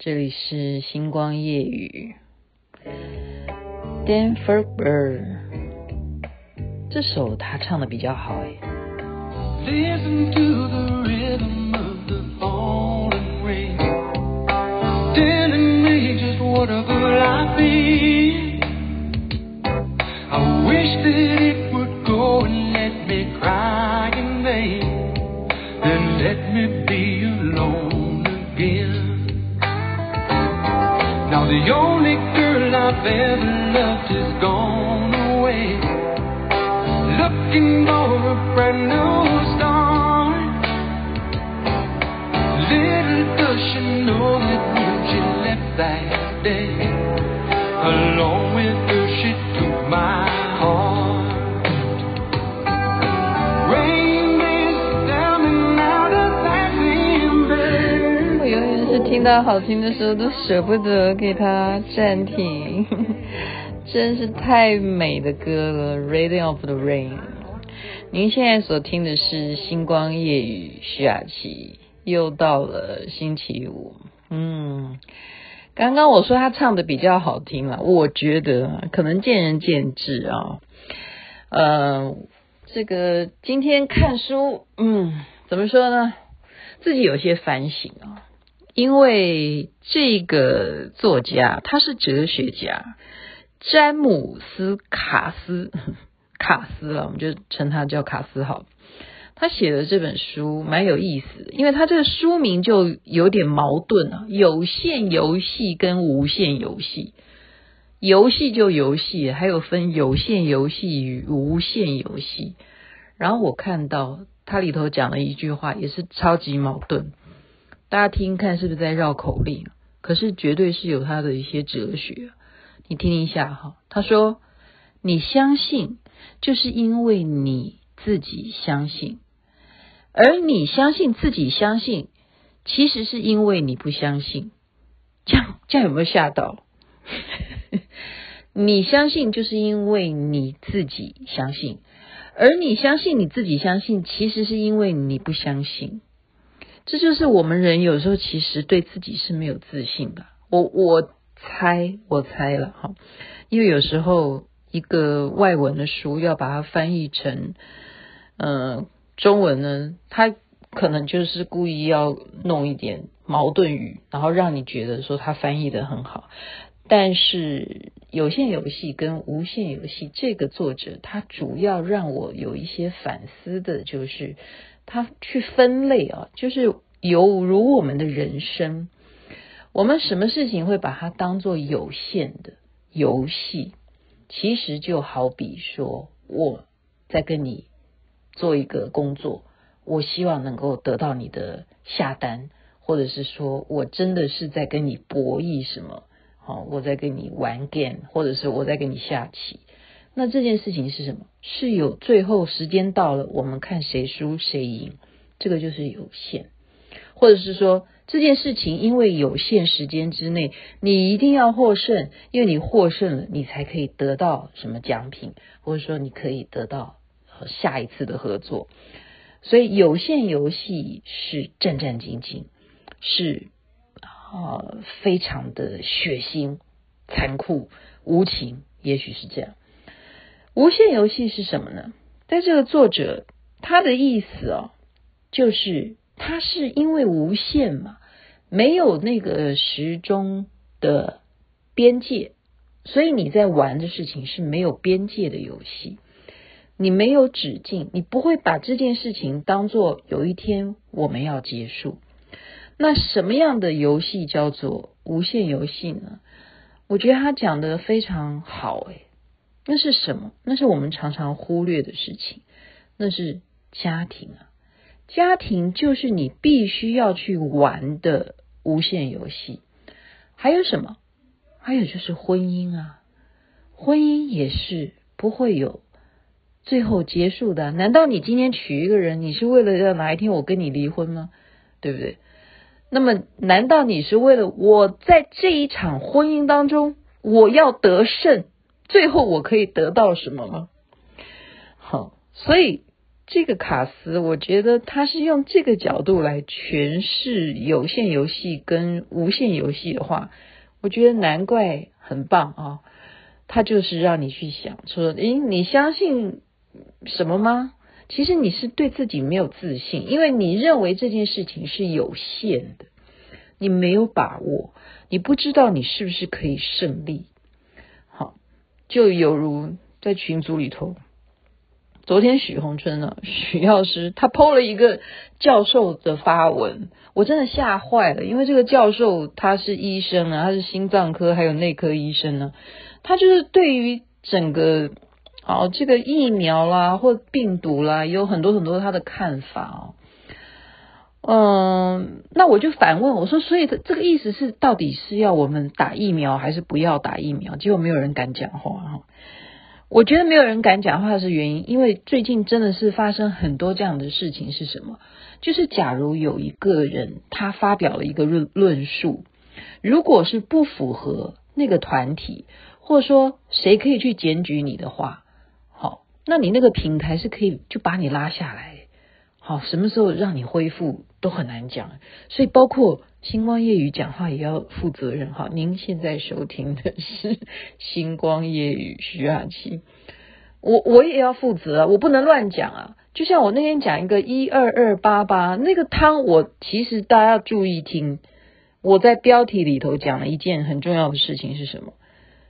这里是星光夜雨，Denver Bird，这首他唱的比较好哎。What a good life is I wish that 听到好听的时候都舍不得给它暂停，真是太美的歌了。Reading of the Rain，您现在所听的是星光夜雨徐雅琪，又到了星期五。嗯，刚刚我说他唱的比较好听了，我觉得可能见仁见智啊。呃，这个今天看书，嗯，怎么说呢？自己有些反省啊。因为这个作家他是哲学家，詹姆斯卡斯 卡斯啊，我们就称他叫卡斯好。他写的这本书蛮有意思，因为他这个书名就有点矛盾啊，有限游戏跟无限游戏，游戏就游戏，还有分有限游戏与无限游戏。然后我看到他里头讲了一句话，也是超级矛盾。大家听看是不是在绕口令？可是绝对是有他的一些哲学，你听一下哈。他说：“你相信，就是因为你自己相信，而你相信自己相信，其实是因为你不相信。”这样这样有没有吓到？你相信，就是因为你自己相信，而你相信你自己相信，其实是因为你不相信。这就是我们人有时候其实对自己是没有自信的。我我猜我猜了哈，因为有时候一个外文的书要把它翻译成呃中文呢，它可能就是故意要弄一点矛盾语，然后让你觉得说它翻译得很好。但是有限游戏跟无限游戏，这个作者他主要让我有一些反思的，就是。他去分类啊，就是犹如我们的人生，我们什么事情会把它当做有限的游戏？其实就好比说，我在跟你做一个工作，我希望能够得到你的下单，或者是说我真的是在跟你博弈什么？好，我在跟你玩 game，或者是我在跟你下棋。那这件事情是什么？是有最后时间到了，我们看谁输谁赢，这个就是有限，或者是说这件事情因为有限时间之内，你一定要获胜，因为你获胜了，你才可以得到什么奖品，或者说你可以得到下一次的合作。所以有限游戏是战战兢兢，是啊，非常的血腥、残酷、无情，也许是这样。无限游戏是什么呢？在这个作者他的意思哦，就是他是因为无限嘛，没有那个时钟的边界，所以你在玩的事情是没有边界的游戏，你没有止境，你不会把这件事情当做有一天我们要结束。那什么样的游戏叫做无限游戏呢？我觉得他讲的非常好诶，那是什么？那是我们常常忽略的事情。那是家庭啊，家庭就是你必须要去玩的无限游戏。还有什么？还有就是婚姻啊，婚姻也是不会有最后结束的。难道你今天娶一个人，你是为了要哪一天我跟你离婚吗？对不对？那么，难道你是为了我在这一场婚姻当中我要得胜？最后我可以得到什么吗？好，所以这个卡斯，我觉得他是用这个角度来诠释有限游戏跟无限游戏的话，我觉得难怪很棒啊！他就是让你去想说，诶，你相信什么吗？其实你是对自己没有自信，因为你认为这件事情是有限的，你没有把握，你不知道你是不是可以胜利。就犹如在群组里头。昨天许宏春呢，许药师他 PO 了一个教授的发文，我真的吓坏了，因为这个教授他是医生啊，他是心脏科还有内科医生呢，他就是对于整个哦这个疫苗啦或病毒啦，有很多很多他的看法哦，嗯，那我就反问我说，所以这个意思是到底是要我们打疫苗还是不要打疫苗？结果没有人敢讲话哈。我觉得没有人敢讲话是原因，因为最近真的是发生很多这样的事情。是什么？就是假如有一个人他发表了一个论论述，如果是不符合那个团体，或者说谁可以去检举你的话，好，那你那个平台是可以就把你拉下来。好，什么时候让你恢复都很难讲，所以包括星光夜语讲话也要负责任。哈，您现在收听的是星光夜语徐雅琪，我我也要负责啊，我不能乱讲啊。就像我那天讲一个一二二八八那个汤，我其实大家要注意听，我在标题里头讲了一件很重要的事情是什么？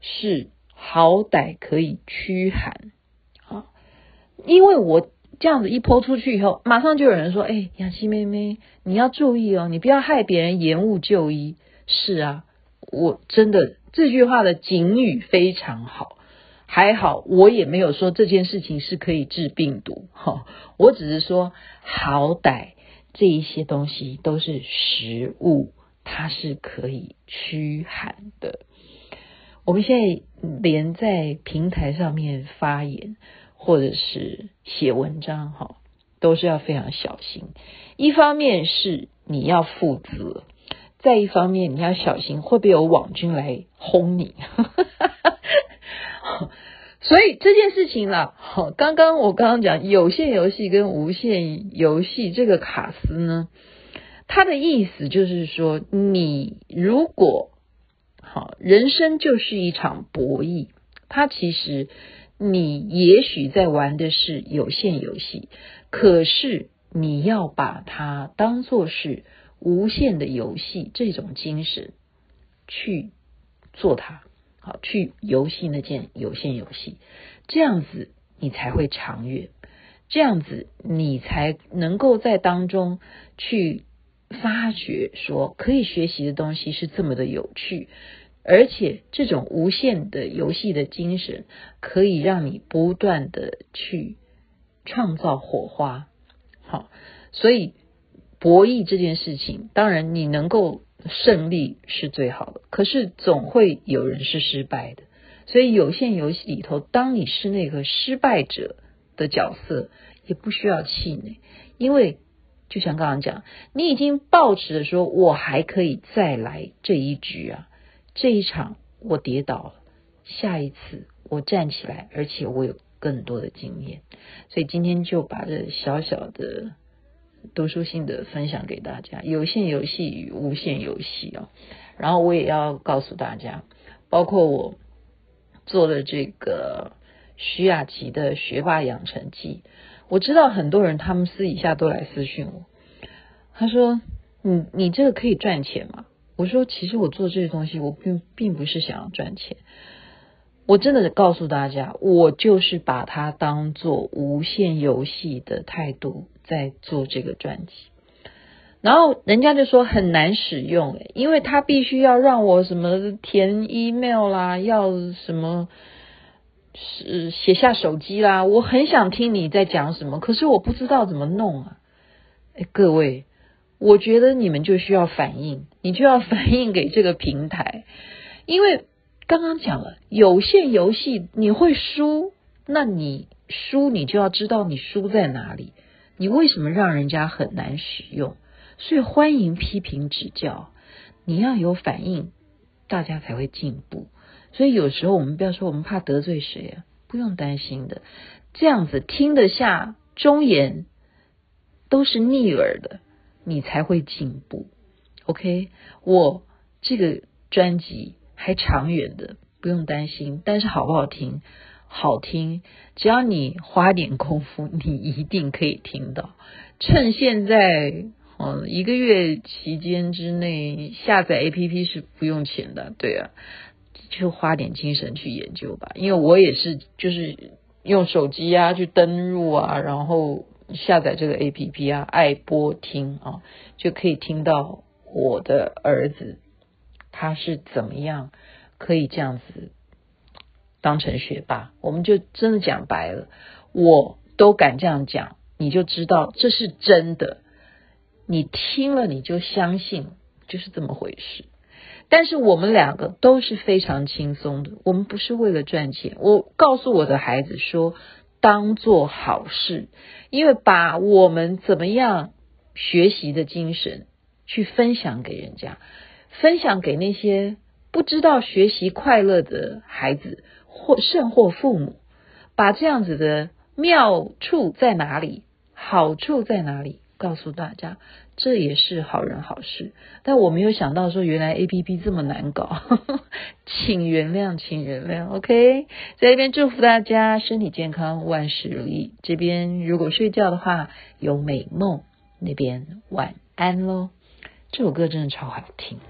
是好歹可以驱寒啊，因为我。这样子一泼出去以后，马上就有人说：“哎，雅琪妹妹，你要注意哦，你不要害别人延误就医。”是啊，我真的这句话的警语非常好，还好我也没有说这件事情是可以治病毒，哈，我只是说好歹这一些东西都是食物，它是可以驱寒的。我们现在连在平台上面发言。或者是写文章哈，都是要非常小心。一方面是你要负责，再一方面你要小心会不会有网军来轰你。所以这件事情啦，好，刚刚我刚刚讲有限游戏跟无限游戏这个卡斯呢，它的意思就是说，你如果好，人生就是一场博弈，它其实。你也许在玩的是有限游戏，可是你要把它当作是无限的游戏，这种精神去做它，好，去游戏那件有限游戏，这样子你才会长远，这样子你才能够在当中去发觉说可以学习的东西是这么的有趣。而且这种无限的游戏的精神，可以让你不断的去创造火花。好，所以博弈这件事情，当然你能够胜利是最好的，可是总会有人是失败的。所以有限游戏里头，当你是那个失败者的角色，也不需要气馁，因为就像刚刚讲，你已经抱持着说，我还可以再来这一局啊。这一场我跌倒了，下一次我站起来，而且我有更多的经验，所以今天就把这小小的读书心得分享给大家。有限游戏与无限游戏啊，然后我也要告诉大家，包括我做了这个徐雅琪的学霸养成记，我知道很多人他们私底下都来私讯我，他说：“你你这个可以赚钱吗？”我说，其实我做这些东西，我并并不是想要赚钱。我真的告诉大家，我就是把它当做无限游戏的态度在做这个专辑。然后人家就说很难使用，因为他必须要让我什么填 email 啦，要什么是写下手机啦。我很想听你在讲什么，可是我不知道怎么弄啊。哎，各位。我觉得你们就需要反应，你就要反应给这个平台，因为刚刚讲了有限游戏，你会输，那你输你就要知道你输在哪里，你为什么让人家很难使用？所以欢迎批评指教，你要有反应，大家才会进步。所以有时候我们不要说我们怕得罪谁啊，不用担心的，这样子听得下忠言都是逆耳的，你才会进步。OK，我这个专辑还长远的，不用担心。但是好不好听？好听，只要你花点功夫，你一定可以听到。趁现在，嗯，一个月期间之内下载 APP 是不用钱的，对啊，就花点精神去研究吧。因为我也是，就是用手机啊去登入啊，然后下载这个 APP 啊，爱播听啊，就可以听到我的儿子他是怎么样可以这样子。当成学霸，我们就真的讲白了，我都敢这样讲，你就知道这是真的。你听了你就相信，就是这么回事。但是我们两个都是非常轻松的，我们不是为了赚钱。我告诉我的孩子说，当做好事，因为把我们怎么样学习的精神去分享给人家，分享给那些不知道学习快乐的孩子。或甚或父母，把这样子的妙处在哪里，好处在哪里，告诉大家，这也是好人好事。但我没有想到说，原来 APP 这么难搞，呵呵，请原谅，请原谅。OK，在这边祝福大家身体健康，万事如意。这边如果睡觉的话，有美梦。那边晚安喽。这首歌真的超好听。